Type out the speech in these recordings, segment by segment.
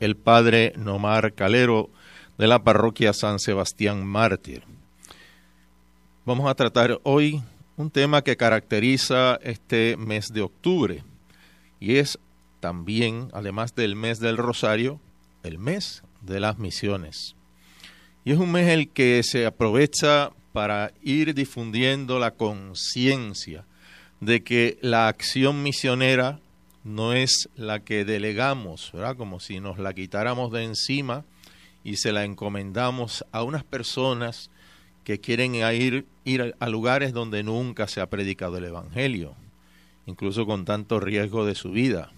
el padre Nomar Calero de la parroquia San Sebastián Mártir. Vamos a tratar hoy un tema que caracteriza este mes de octubre y es también, además del mes del Rosario, el mes de las misiones. Y es un mes el que se aprovecha para ir difundiendo la conciencia de que la acción misionera no es la que delegamos, ¿verdad? Como si nos la quitáramos de encima y se la encomendamos a unas personas que quieren ir, ir a lugares donde nunca se ha predicado el Evangelio, incluso con tanto riesgo de su vida.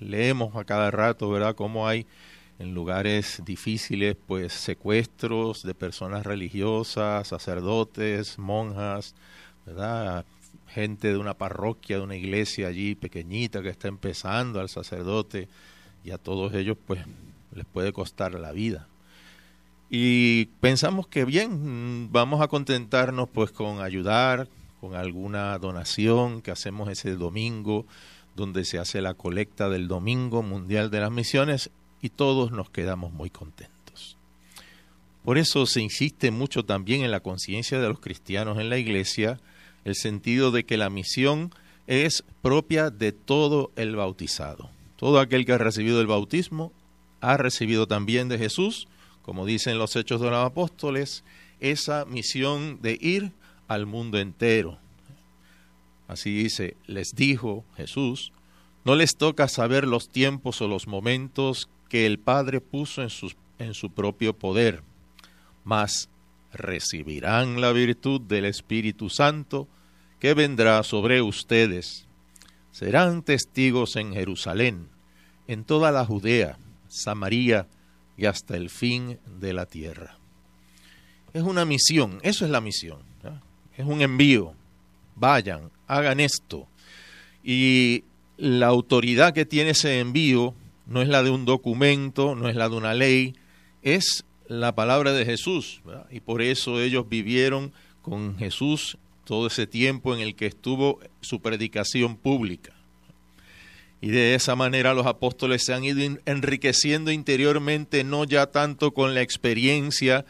leemos a cada rato, ¿verdad?, cómo hay en lugares difíciles, pues secuestros de personas religiosas, sacerdotes, monjas, ¿verdad? Gente de una parroquia, de una iglesia allí pequeñita que está empezando, al sacerdote, y a todos ellos pues les puede costar la vida. Y pensamos que bien, vamos a contentarnos pues con ayudar, con alguna donación que hacemos ese domingo, donde se hace la colecta del Domingo Mundial de las Misiones, y todos nos quedamos muy contentos. Por eso se insiste mucho también en la conciencia de los cristianos en la iglesia, el sentido de que la misión es propia de todo el bautizado. Todo aquel que ha recibido el bautismo ha recibido también de Jesús, como dicen los hechos de los apóstoles, esa misión de ir al mundo entero. Así dice, les dijo Jesús, no les toca saber los tiempos o los momentos que el Padre puso en su, en su propio poder, mas recibirán la virtud del Espíritu Santo que vendrá sobre ustedes. Serán testigos en Jerusalén, en toda la Judea, Samaria y hasta el fin de la tierra. Es una misión, eso es la misión. Es un envío. Vayan, hagan esto. Y la autoridad que tiene ese envío no es la de un documento, no es la de una ley, es la palabra de Jesús. Y por eso ellos vivieron con Jesús todo ese tiempo en el que estuvo su predicación pública. Y de esa manera los apóstoles se han ido enriqueciendo interiormente, no ya tanto con la experiencia,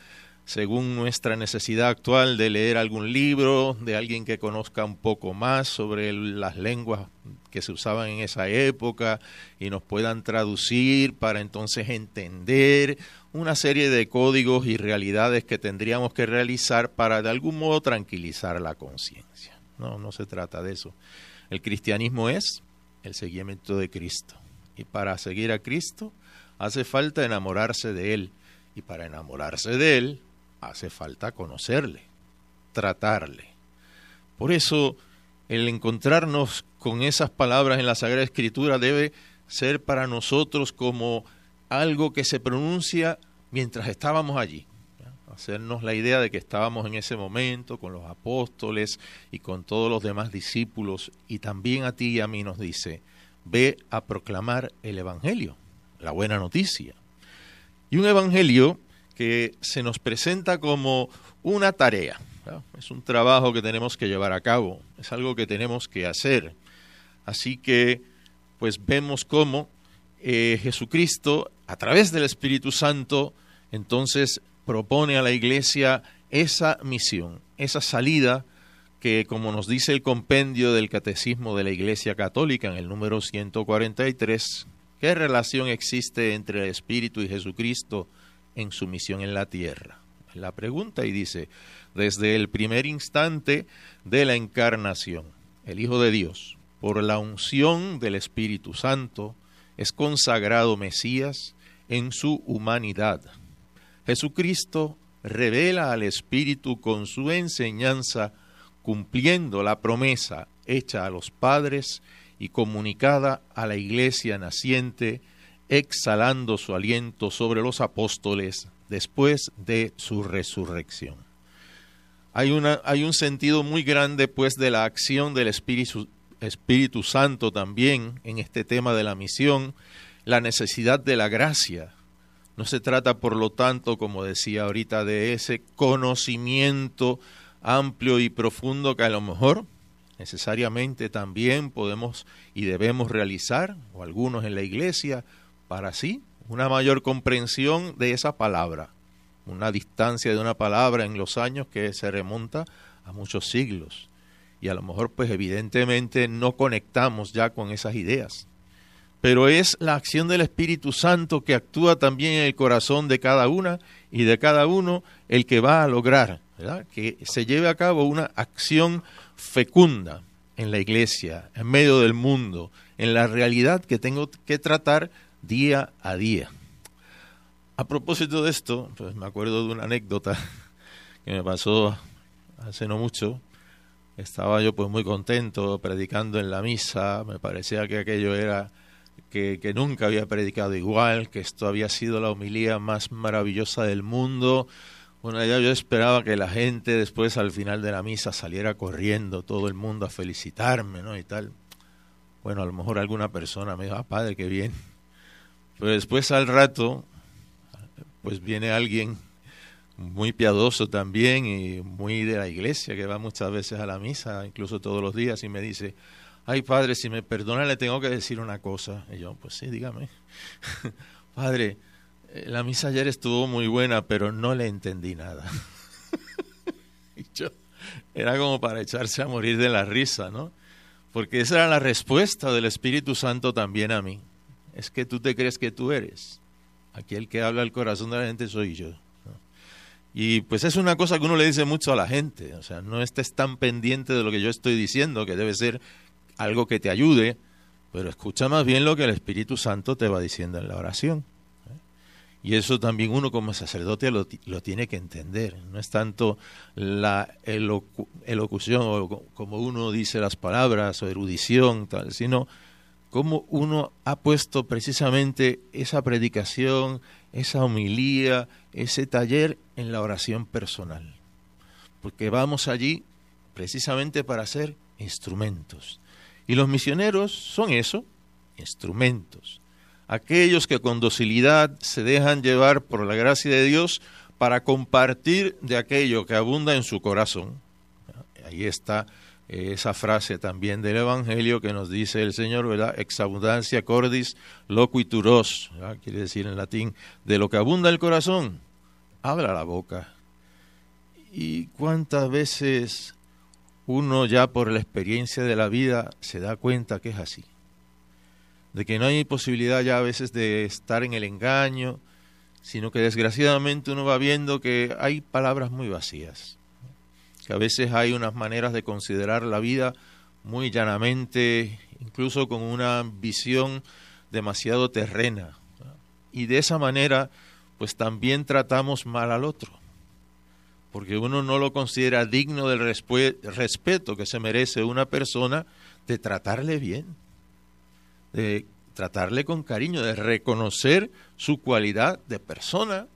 según nuestra necesidad actual, de leer algún libro, de alguien que conozca un poco más sobre las lenguas que se usaban en esa época y nos puedan traducir para entonces entender una serie de códigos y realidades que tendríamos que realizar para de algún modo tranquilizar la conciencia. No, no se trata de eso. El cristianismo es el seguimiento de Cristo. Y para seguir a Cristo hace falta enamorarse de Él. Y para enamorarse de Él hace falta conocerle, tratarle. Por eso el encontrarnos con esas palabras en la Sagrada Escritura debe ser para nosotros como algo que se pronuncia mientras estábamos allí. Hacernos la idea de que estábamos en ese momento con los apóstoles y con todos los demás discípulos y también a ti y a mí nos dice, ve a proclamar el Evangelio, la buena noticia. Y un Evangelio que se nos presenta como una tarea, es un trabajo que tenemos que llevar a cabo, es algo que tenemos que hacer. Así que, pues vemos cómo eh, Jesucristo, a través del Espíritu Santo, entonces propone a la iglesia esa misión, esa salida que, como nos dice el compendio del Catecismo de la Iglesia Católica en el número 143, ¿qué relación existe entre el Espíritu y Jesucristo en su misión en la tierra? La pregunta y dice, desde el primer instante de la encarnación, el Hijo de Dios, por la unción del Espíritu Santo, es consagrado Mesías en su humanidad. Jesucristo revela al Espíritu con su enseñanza, cumpliendo la promesa hecha a los padres y comunicada a la iglesia naciente exhalando su aliento sobre los apóstoles después de su resurrección. Hay, una, hay un sentido muy grande pues de la acción del Espíritu, Espíritu Santo también en este tema de la misión, la necesidad de la gracia. No se trata, por lo tanto, como decía ahorita, de ese conocimiento amplio y profundo que a lo mejor necesariamente también podemos y debemos realizar, o algunos en la iglesia, para sí, una mayor comprensión de esa palabra, una distancia de una palabra en los años que se remonta a muchos siglos. Y a lo mejor, pues evidentemente no conectamos ya con esas ideas. Pero es la acción del Espíritu Santo que actúa también en el corazón de cada una y de cada uno el que va a lograr que se lleve a cabo una acción fecunda en la iglesia, en medio del mundo, en la realidad que tengo que tratar día a día. A propósito de esto, pues me acuerdo de una anécdota que me pasó hace no mucho. Estaba yo pues muy contento predicando en la misa, me parecía que aquello era que, que nunca había predicado igual, que esto había sido la homilía más maravillosa del mundo, bueno, ya yo esperaba que la gente después al final de la misa saliera corriendo, todo el mundo a felicitarme, ¿no? Y tal. Bueno, a lo mejor alguna persona me dijo, ah, padre, qué bien. Pero después al rato, pues viene alguien muy piadoso también y muy de la iglesia, que va muchas veces a la misa, incluso todos los días, y me dice, ay padre, si me perdona le tengo que decir una cosa. Y yo, pues sí, dígame. padre, eh, la misa ayer estuvo muy buena, pero no le entendí nada. era como para echarse a morir de la risa, ¿no? Porque esa era la respuesta del Espíritu Santo también a mí. Es que tú te crees que tú eres. Aquí el que habla al corazón de la gente soy yo. Y pues es una cosa que uno le dice mucho a la gente. O sea, no estés tan pendiente de lo que yo estoy diciendo, que debe ser algo que te ayude, pero escucha más bien lo que el Espíritu Santo te va diciendo en la oración. Y eso también uno como sacerdote lo, tiene que entender. No es tanto la elocución o como uno dice las palabras o erudición, tal, sino cómo uno ha puesto precisamente esa predicación, esa homilía, ese taller en la oración personal. Porque vamos allí precisamente para ser instrumentos. Y los misioneros son eso, instrumentos aquellos que con docilidad se dejan llevar por la gracia de Dios para compartir de aquello que abunda en su corazón. Ahí está esa frase también del Evangelio que nos dice el Señor, ¿verdad? Ex abundancia cordis loquituros, quiere decir en latín, de lo que abunda el corazón, habla la boca. ¿Y cuántas veces uno ya por la experiencia de la vida se da cuenta que es así? de que no hay posibilidad ya a veces de estar en el engaño, sino que desgraciadamente uno va viendo que hay palabras muy vacías, que a veces hay unas maneras de considerar la vida muy llanamente, incluso con una visión demasiado terrena. Y de esa manera, pues también tratamos mal al otro, porque uno no lo considera digno del respeto que se merece una persona de tratarle bien de tratarle con cariño, de reconocer su cualidad de persona,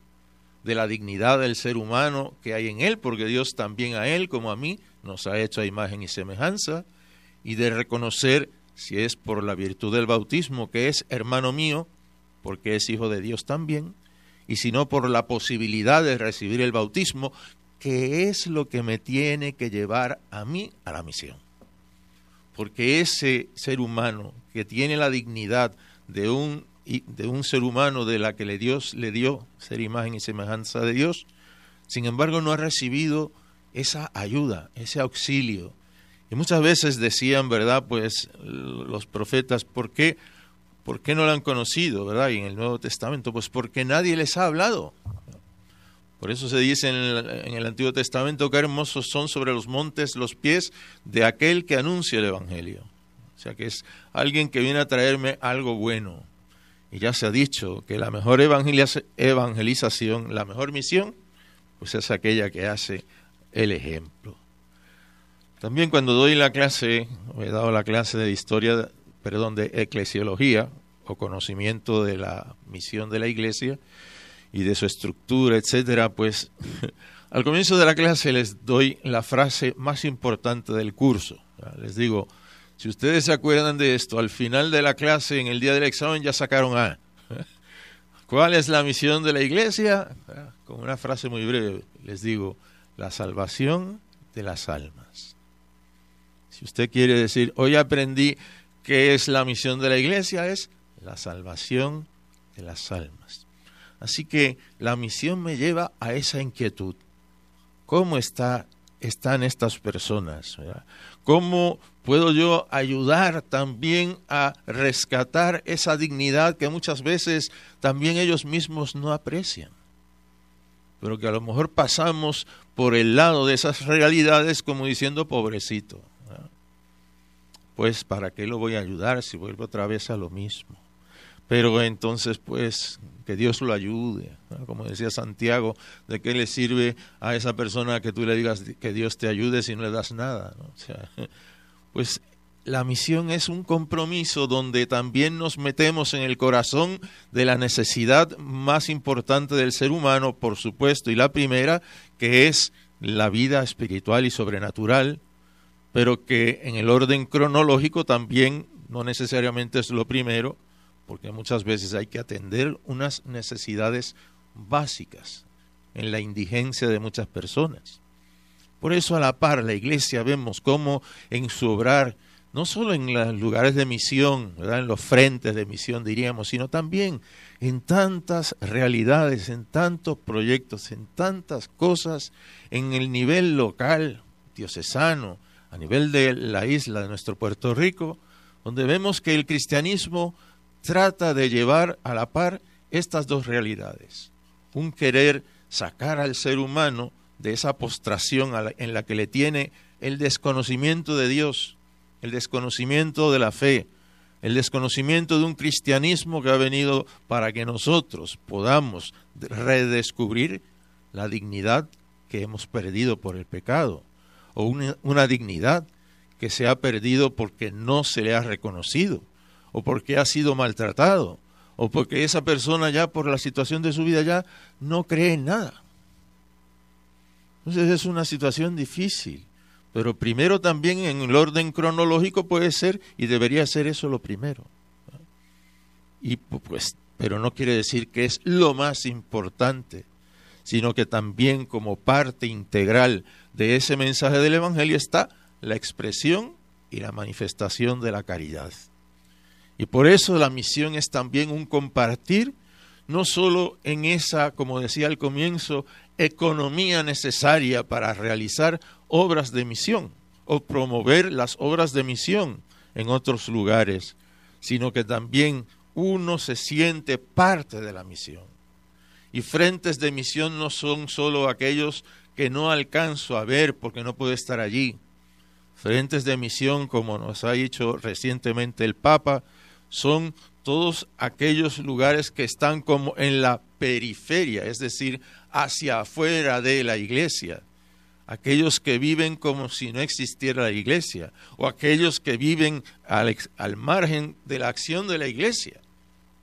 de la dignidad del ser humano que hay en él, porque Dios también a él como a mí nos ha hecho a imagen y semejanza, y de reconocer, si es por la virtud del bautismo, que es hermano mío, porque es hijo de Dios también, y si no por la posibilidad de recibir el bautismo, que es lo que me tiene que llevar a mí a la misión. Porque ese ser humano que tiene la dignidad de un, de un ser humano de la que le Dios le dio ser imagen y semejanza de Dios, sin embargo no ha recibido esa ayuda, ese auxilio. Y muchas veces decían, ¿verdad? Pues los profetas, ¿por qué, ¿por qué no lo han conocido, ¿verdad? Y en el Nuevo Testamento, pues porque nadie les ha hablado. Por eso se dice en el, Antiguo Testamento que hermosos son sobre los montes los pies de aquel que anuncia el Evangelio. O sea que es alguien que viene a traerme algo bueno. Y ya se ha dicho que la mejor evangelización, la mejor misión, pues es aquella que hace el ejemplo. También cuando doy la clase, he dado la clase de historia, perdón, de eclesiología, o conocimiento de la misión de la iglesia y de su estructura, etcétera, pues al comienzo de la clase les doy la frase más importante del curso. Les digo, si ustedes se acuerdan de esto, al final de la clase, en el día del examen, ya sacaron A. ¿Cuál es la misión de la iglesia? Con una frase muy breve, les digo, la salvación de las almas. Si usted quiere decir, hoy aprendí qué es la misión de la iglesia, es la salvación de las almas. Así que la misión me lleva a esa inquietud. ¿Cómo está, están estas personas? ¿Cómo puedo yo ayudar también a rescatar esa dignidad que muchas veces también ellos mismos no aprecian? Pero que a lo mejor pasamos por el lado de esas realidades como diciendo pobrecito. Pues ¿para qué lo voy a ayudar si vuelvo otra vez a lo mismo? Pero entonces, pues, que Dios lo ayude. Como decía Santiago, ¿de qué le sirve a esa persona que tú le digas que Dios te ayude si no le das nada? O sea, pues la misión es un compromiso donde también nos metemos en el corazón de la necesidad más importante del ser humano, por supuesto, y la primera, que es la vida espiritual y sobrenatural, pero que en el orden cronológico también no necesariamente es lo primero, porque muchas veces hay que atender unas necesidades básicas en la indigencia de muchas personas. Por eso a la par la iglesia vemos cómo en su obrar, no solo en los lugares de misión, en los frentes de misión diríamos, sino también en tantas realidades, en tantos proyectos, en tantas cosas, en el nivel local, diocesano, a nivel de la isla de nuestro Puerto Rico, donde vemos que el cristianismo trata de llevar a la par estas dos realidades. Un querer sacar al ser humano de esa postración en la que le tiene el desconocimiento de Dios, el desconocimiento de la fe, el desconocimiento de un cristianismo que ha venido para que nosotros podamos redescubrir la dignidad que hemos perdido por el pecado, o una, dignidad que se ha perdido porque no se le ha reconocido o porque ha sido maltratado, o porque esa persona ya por la situación de su vida ya no cree en nada. Entonces es una situación difícil, pero primero también en el orden cronológico puede ser y debería ser eso lo primero. Y pues, pero no quiere decir que es lo más importante, sino que también como parte integral de ese mensaje del Evangelio está la expresión y la manifestación de la caridad. Y por eso la misión es también un compartir, no solo en esa, como decía al comienzo, economía necesaria para realizar obras de misión o promover las obras de misión en otros lugares, sino que también uno se siente parte de la misión. Y frentes de misión no son solo aquellos que no alcanzo a ver porque no puedo estar allí. Frentes de misión, como nos ha dicho recientemente el Papa, son todos aquellos lugares que están como en la periferia, es decir, hacia afuera de la iglesia. Aquellos que viven como si no existiera la iglesia, o aquellos que viven al, al margen de la acción de la iglesia.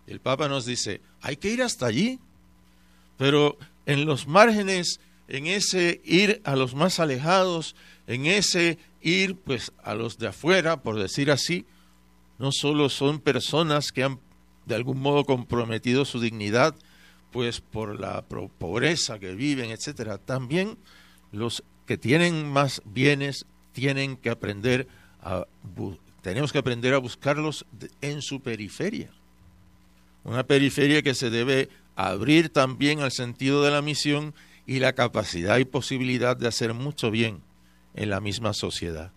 El Papa nos dice, hay que ir hasta allí, pero en los márgenes, en ese ir a los más alejados, en ese ir pues a los de afuera, por decir así, no solo son personas que han de algún modo comprometido su dignidad, pues por la pobreza que viven, etcétera, también los que tienen más bienes tienen que aprender a tenemos que aprender a buscarlos en su periferia. Una periferia que se debe abrir también al sentido de la misión y la capacidad y posibilidad de hacer mucho bien en la misma sociedad.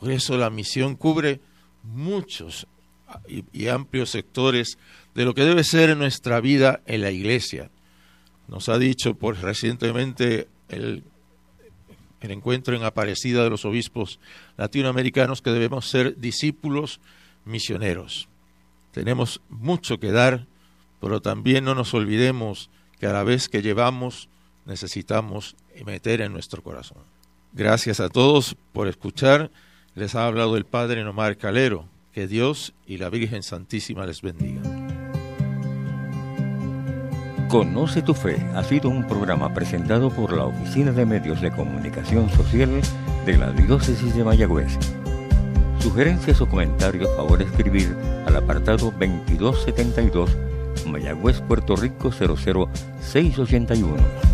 Por eso la misión cubre muchos y, amplios sectores de lo que debe ser nuestra vida en la iglesia. Nos ha dicho por recientemente el, el encuentro en Aparecida de los obispos latinoamericanos que debemos ser discípulos misioneros. Tenemos mucho que dar, pero también no nos olvidemos que a la vez que llevamos necesitamos meter en nuestro corazón. Gracias a todos por escuchar les ha hablado el Padre Nomar Calero. Que Dios y la Virgen Santísima les bendiga. Conoce tu fe ha sido un programa presentado por la Oficina de Medios de Comunicación Social de la Diócesis de Mayagüez. Sugerencias o comentarios, favor escribir al apartado 2272 Mayagüez, Puerto Rico 00681